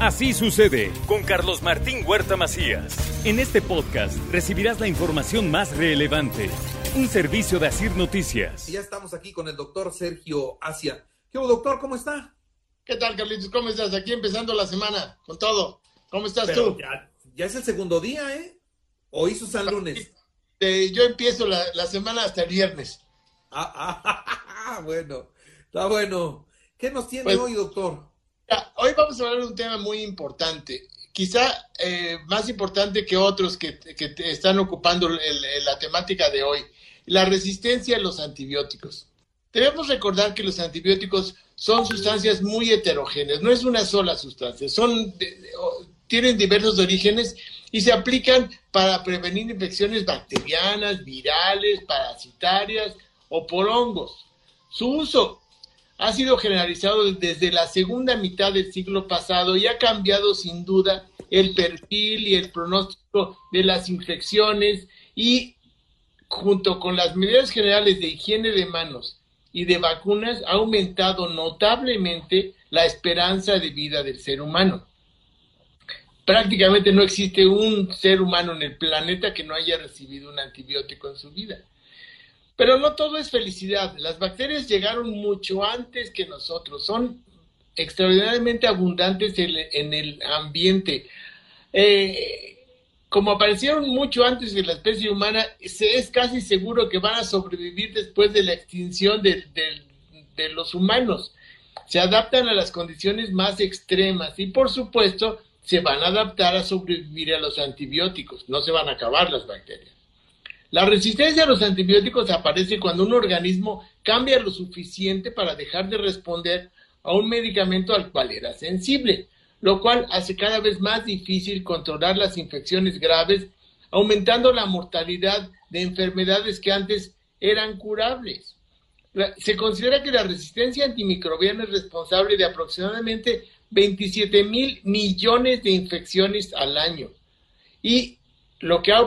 Así sucede con Carlos Martín Huerta Macías. En este podcast recibirás la información más relevante. Un servicio de Asir Noticias. Ya estamos aquí con el doctor Sergio Asia. ¿Qué doctor? ¿Cómo está? ¿Qué tal, Carlitos? ¿Cómo estás? Aquí empezando la semana con todo. ¿Cómo estás tú? Ya, es el segundo día, ¿eh? Hoy hizo San Lunes. Eh, yo empiezo la, semana hasta el viernes. Ah, ah, ah, bueno. Está bueno. ¿Qué nos tiene pues, hoy, doctor? Hoy vamos a hablar de un tema muy importante, quizá eh, más importante que otros que, están ocupando la temática de hoy, la resistencia a los antibióticos. Debemos recordar que los antibióticos son sustancias muy heterogéneas, no es una sola sustancia, son, tienen diversos orígenes y se aplican para prevenir infecciones bacterianas, virales, parasitarias o por hongos. Su uso ha sido generalizado desde la segunda mitad del siglo pasado y ha cambiado sin duda el perfil y el pronóstico de las infecciones y junto con las medidas generales de higiene de manos y de vacunas ha aumentado notablemente la esperanza de vida del ser humano. Prácticamente no existe un ser humano en el planeta que no haya recibido un antibiótico en su vida. Pero no todo es felicidad. Las bacterias llegaron mucho antes que nosotros. Son extraordinariamente abundantes en, el ambiente. Eh, como aparecieron mucho antes de la especie humana, se es casi seguro que van a sobrevivir después de la extinción de, de los humanos. Se adaptan a las condiciones más extremas y por supuesto se van a adaptar a sobrevivir a los antibióticos. No se van a acabar las bacterias. La resistencia a los antibióticos aparece cuando un organismo cambia lo suficiente para dejar de responder a un medicamento al cual era sensible, lo cual hace cada vez más difícil controlar las infecciones graves, aumentando la mortalidad de enfermedades que antes eran curables. Se considera que la resistencia antimicrobiana es responsable de aproximadamente 27 mil millones de infecciones al año. Y lo que ha,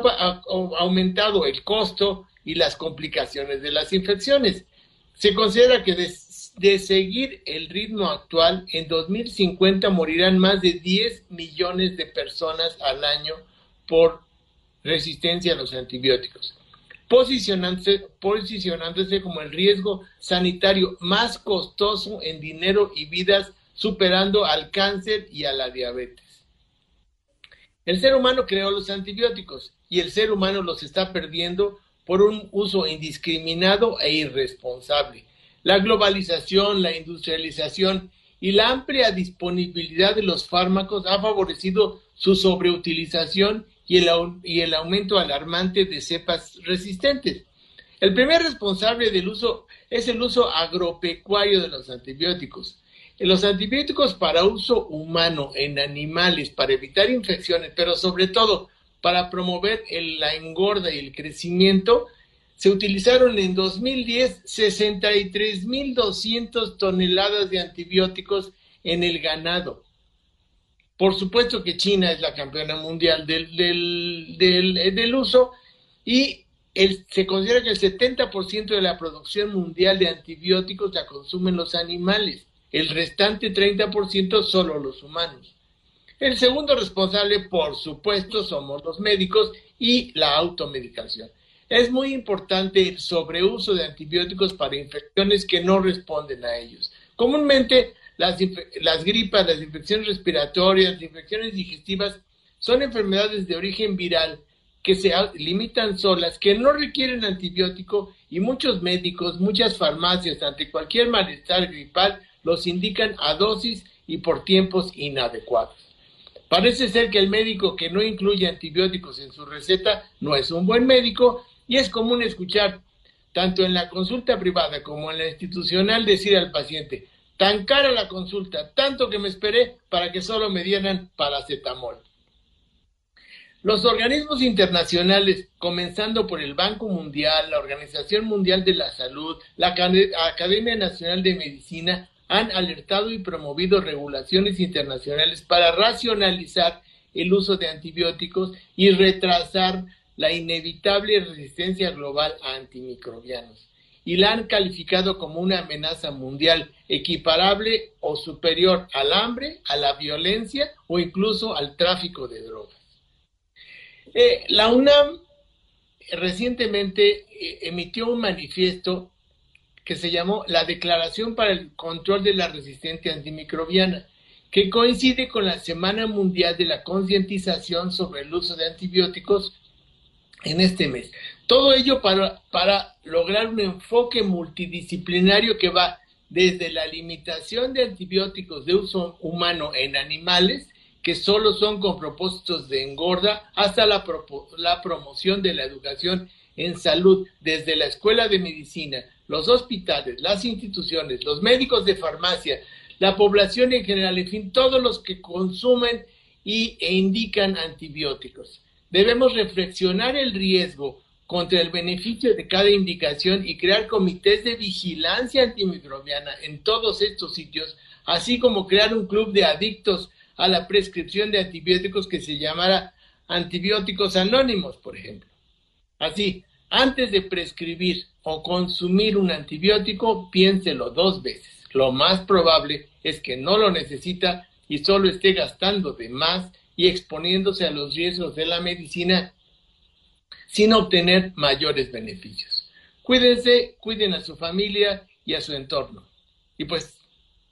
aumentado el costo y las complicaciones de las infecciones. Se considera que de, seguir el ritmo actual, en 2050 morirán más de 10 millones de personas al año por resistencia a los antibióticos, posicionándose, posicionándose como el riesgo sanitario más costoso en dinero y vidas, superando al cáncer y a la diabetes. El ser humano creó los antibióticos y el ser humano los está perdiendo por un uso indiscriminado e irresponsable. La globalización, la industrialización y la amplia disponibilidad de los fármacos ha favorecido su sobreutilización y el, y el aumento alarmante de cepas resistentes. El primer responsable del uso es el uso agropecuario de los antibióticos. Los antibióticos para uso humano en animales para evitar infecciones, pero sobre todo para promover la engorda y el crecimiento, se utilizaron en 2010 63.200 toneladas de antibióticos en el ganado. Por supuesto que China es la campeona mundial del, del, uso y se considera que el 70% de la producción mundial de antibióticos la consumen los animales el restante 30% solo los humanos. El segundo responsable, por supuesto, somos los médicos y la automedicación. Es muy importante el sobreuso de antibióticos para infecciones que no responden a ellos. Comúnmente las, gripas, las infecciones respiratorias, las infecciones digestivas son enfermedades de origen viral que se limitan solas, que no requieren antibiótico y muchos médicos, muchas farmacias ante cualquier malestar gripal los indican a dosis y por tiempos inadecuados. Parece ser que el médico que no incluye antibióticos en su receta no es un buen médico y es común escuchar, tanto en la consulta privada como en la institucional, decir al paciente, tan cara la consulta, tanto que me esperé para que solo me dieran paracetamol. Los organismos internacionales, comenzando por el Banco Mundial, la Organización Mundial de la Salud, la Academia Nacional de Medicina, han alertado y promovido regulaciones internacionales para racionalizar el uso de antibióticos y retrasar la inevitable resistencia global a antimicrobianos. y la han calificado como una amenaza mundial equiparable o superior al hambre, a la violencia o incluso al tráfico de drogas. Eh, la UNAM recientemente eh, emitió un manifiesto que se llamó la Declaración para el Control de la Resistencia Antimicrobiana, que coincide con la Semana Mundial de la Concientización sobre el Uso de Antibióticos en este mes. Todo ello para, para lograr un enfoque multidisciplinario que va desde la limitación de antibióticos de uso humano en animales, que solo son con propósitos de engorda, hasta la, la promoción de la educación en salud, desde la escuela de medicina, los hospitales, las instituciones, los médicos de farmacia, la población en general, en fin, todos los que consumen y, e indican antibióticos. Debemos reflexionar el riesgo contra el beneficio de cada indicación y crear comités de vigilancia antimicrobiana en todos estos sitios, así como crear un club de adictos a la prescripción de antibióticos que se llamara antibióticos anónimos, por ejemplo. Así, antes de prescribir o consumir un antibiótico, piénselo dos veces. Lo más probable es que no lo necesita y solo esté gastando de más y exponiéndose a los riesgos de la medicina sin obtener mayores beneficios. Cuídense, cuiden a su familia y a su entorno. Y pues,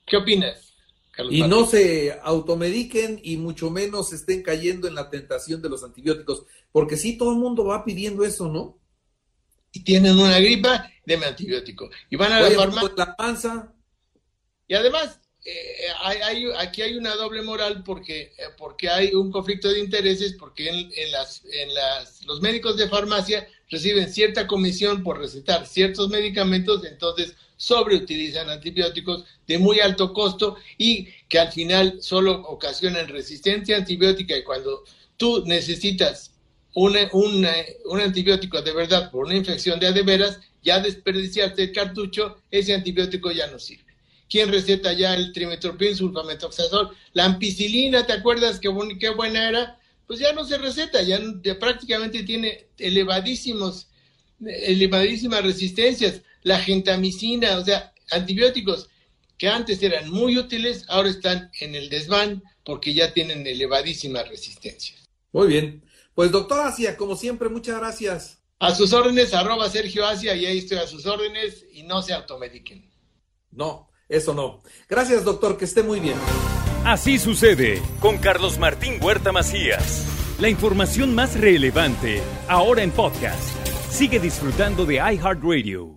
¿qué opinas? Carlos y no se automediquen y mucho menos estén cayendo en la tentación de los antibióticos, porque sí, todo el mundo va pidiendo eso, ¿no? Tienen una gripa, deme antibiótico. Y van a la farmacia. La panza. Y además, eh, hay, aquí hay una doble moral porque, eh, porque hay un conflicto de intereses, porque en, las, en las, los médicos de farmacia reciben cierta comisión por recetar ciertos medicamentos, entonces sobreutilizan antibióticos de muy alto costo y que al final solo ocasionan resistencia antibiótica y cuando tú necesitas un antibiótico de verdad por una infección de adeveras, ya desperdiciaste el cartucho, ese antibiótico ya no sirve. ¿Quién receta ya el trimetoprim, sulfametoxazol? La ampicilina, ¿te acuerdas qué, qué buena era? Pues ya no se receta, ya, prácticamente tiene elevadísimos, elevadísimas resistencias. La gentamicina, o sea, antibióticos que antes eran muy útiles, ahora están en el desván porque ya tienen elevadísimas resistencias. Muy bien. Pues doctor Asia, como siempre, muchas gracias. A sus órdenes, arroba Sergio Asia, y ahí estoy a sus órdenes y no se automediquen. No, eso no. Gracias, doctor, que esté muy bien. Así sucede con Carlos Martín Huerta Macías. La información más relevante, ahora en podcast. Sigue disfrutando de iHeartRadio.